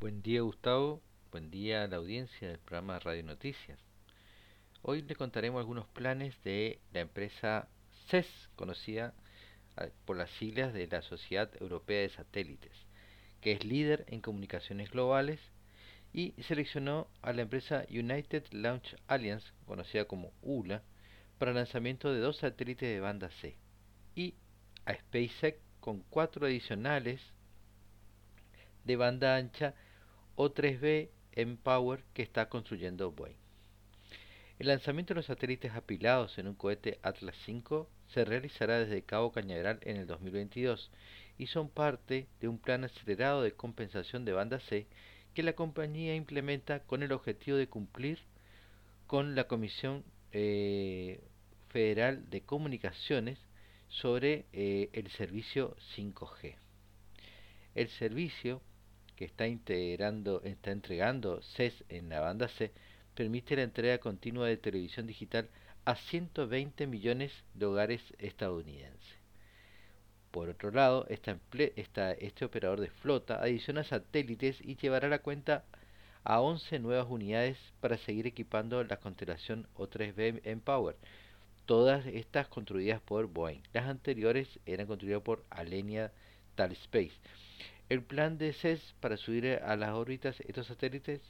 Buen día Gustavo, buen día a la audiencia del programa Radio Noticias. Hoy le contaremos algunos planes de la empresa CES, conocida ah, por las siglas de la Sociedad Europea de Satélites, que es líder en comunicaciones globales y seleccionó a la empresa United Launch Alliance, conocida como ULA, para el lanzamiento de dos satélites de banda C y a SpaceX con cuatro adicionales de banda ancha O3B Power que está construyendo Boeing. El lanzamiento de los satélites apilados en un cohete Atlas V se realizará desde Cabo Cañaveral en el 2022 y son parte de un plan acelerado de compensación de banda C que la compañía implementa con el objetivo de cumplir con la Comisión eh, Federal de Comunicaciones sobre eh, el servicio 5G. El servicio que está integrando, está entregando CES en la banda C permite la entrega continua de televisión digital a 120 millones de hogares estadounidenses. Por otro lado, este operador de flota adiciona satélites y llevará la cuenta a 11 nuevas unidades para seguir equipando la constelación O3B Empower, todas estas construidas por Boeing. Las anteriores eran construidas por Alenia Tal Space. El plan de CES para subir a las órbitas estos satélites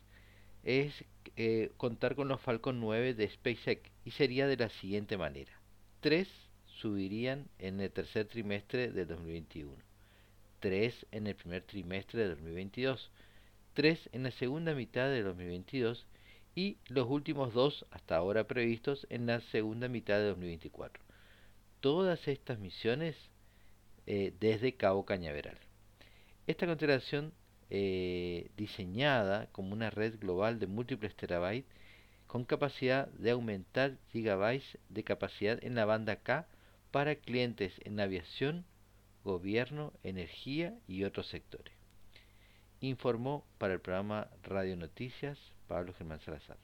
es eh, contar con los Falcon 9 de SpaceX y sería de la siguiente manera. Tres subirían en el tercer trimestre de 2021, tres en el primer trimestre de 2022, tres en la segunda mitad de 2022 y los últimos dos hasta ahora previstos en la segunda mitad de 2024. Todas estas misiones eh, desde Cabo Cañaveral. Esta constelación eh, diseñada como una red global de múltiples terabytes con capacidad de aumentar gigabytes de capacidad en la banda K para clientes en aviación, gobierno, energía y otros sectores. Informó para el programa Radio Noticias Pablo Germán Salazar.